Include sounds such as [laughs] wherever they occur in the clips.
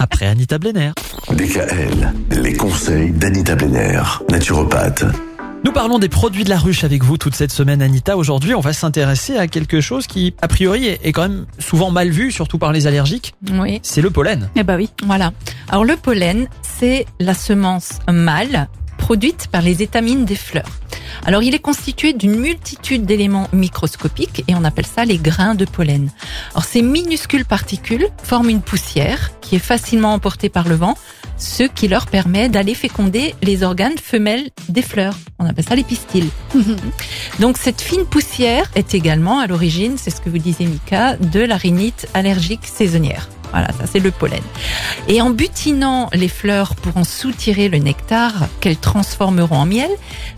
après Anita Blenner. DKL, les conseils d'Anita Blenner, naturopathe. Nous parlons des produits de la ruche avec vous toute cette semaine, Anita. Aujourd'hui, on va s'intéresser à quelque chose qui, a priori, est quand même souvent mal vu, surtout par les allergiques. Oui. C'est le pollen. Eh ben oui, voilà. Alors le pollen, c'est la semence mâle produite par les étamines des fleurs. Alors il est constitué d'une multitude d'éléments microscopiques et on appelle ça les grains de pollen. Alors ces minuscules particules forment une poussière qui est facilement emportée par le vent, ce qui leur permet d'aller féconder les organes femelles des fleurs. On appelle ça les pistils. [laughs] Donc cette fine poussière est également à l'origine, c'est ce que vous disiez Mika, de la rhinite allergique saisonnière. Voilà, ça c'est le pollen. Et en butinant les fleurs pour en soutirer le nectar qu'elles transformeront en miel,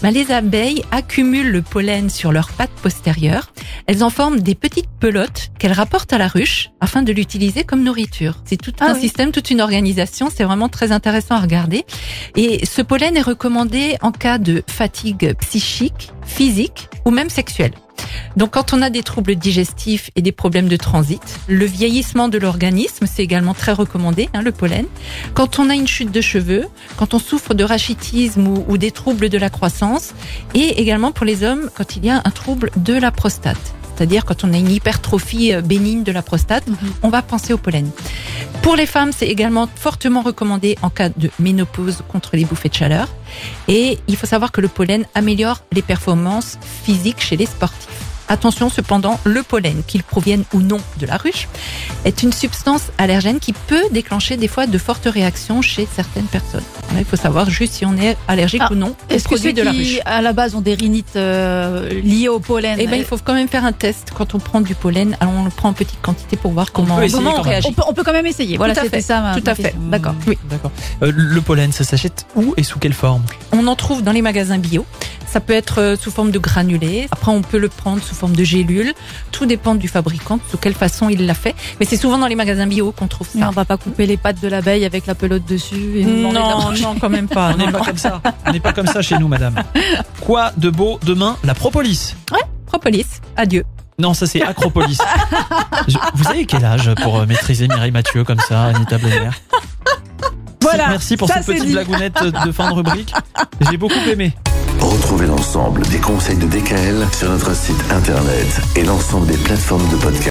ben les abeilles accumulent le pollen sur leurs pattes postérieures. Elles en forment des petites pelotes qu'elles rapportent à la ruche afin de l'utiliser comme nourriture. C'est tout Ah un oui. système, toute une organisation. C'est vraiment très intéressant à regarder. Et ce pollen est recommandé en cas de fatigue psychique, physique ou même sexuelle. Donc quand on a des troubles digestifs et des problèmes de transit, le vieillissement de l'organisme, c'est également très recommandé, hein, le pollen. Quand on a une chute de cheveux, quand on souffre de rachitisme ou, ou des troubles de la croissance, et également pour les hommes quand il y a un trouble de la prostate. C'est-à-dire quand on a une hypertrophie euh, bénigne de la prostate, on va penser au pollen. Pour les femmes, c'est également fortement recommandé en cas de ménopause contre les bouffées de chaleur. Et il faut savoir que le pollen améliore les performances physiques chez les sportifs. Attention cependant, le pollen, qu'il provienne ou non de la ruche, est une substance allergène qui peut déclencher des fois de fortes réactions chez certaines personnes. Il faut savoir juste si on est allergique Ah, ou non Est-ce que ceux de la ruche. qui, à la base, ont des rhinites euh, liées au pollen Eh ben, il faut quand même faire un test quand on prend du pollen. Alors, on le prend en petite quantité pour voir comment, peut on même. réagit. on peut, on peut quand même essayer. Voilà, c'était fait. ça. ma- Tout ma à fait. D'accord. Oui. D'accord. Euh, le pollen, ça s'achète où et sous quelle forme? On en trouve dans les magasins bio. Ça peut être euh, sous forme de granulés. Après, on peut le prendre sous forme de gélules. Tout dépend du fabricant, de quelle façon il l'a fait. Mais c'est souvent dans les magasins bio qu'on trouve Mais ça. on va pas couper les pattes de l'abeille avec la pelote dessus. Et Non, non, quand même pas. On n'est Non, pas non. comme ça. On n'est pas comme ça chez nous, madame. Quoi de beau demain La propolis? Propolis, adieu. Non, ça c'est Acropolis. [laughs] Je- vous avez quel âge pour euh, maîtriser Mireille Mathieu comme ça, Anita Blenner? Voilà, Merci pour ça, cette petite dit. blagounette de fin de rubrique. [laughs] J'ai beaucoup aimé. Retrouvez l'ensemble des conseils de DKL sur notre site internet et l'ensemble des plateformes de podcast.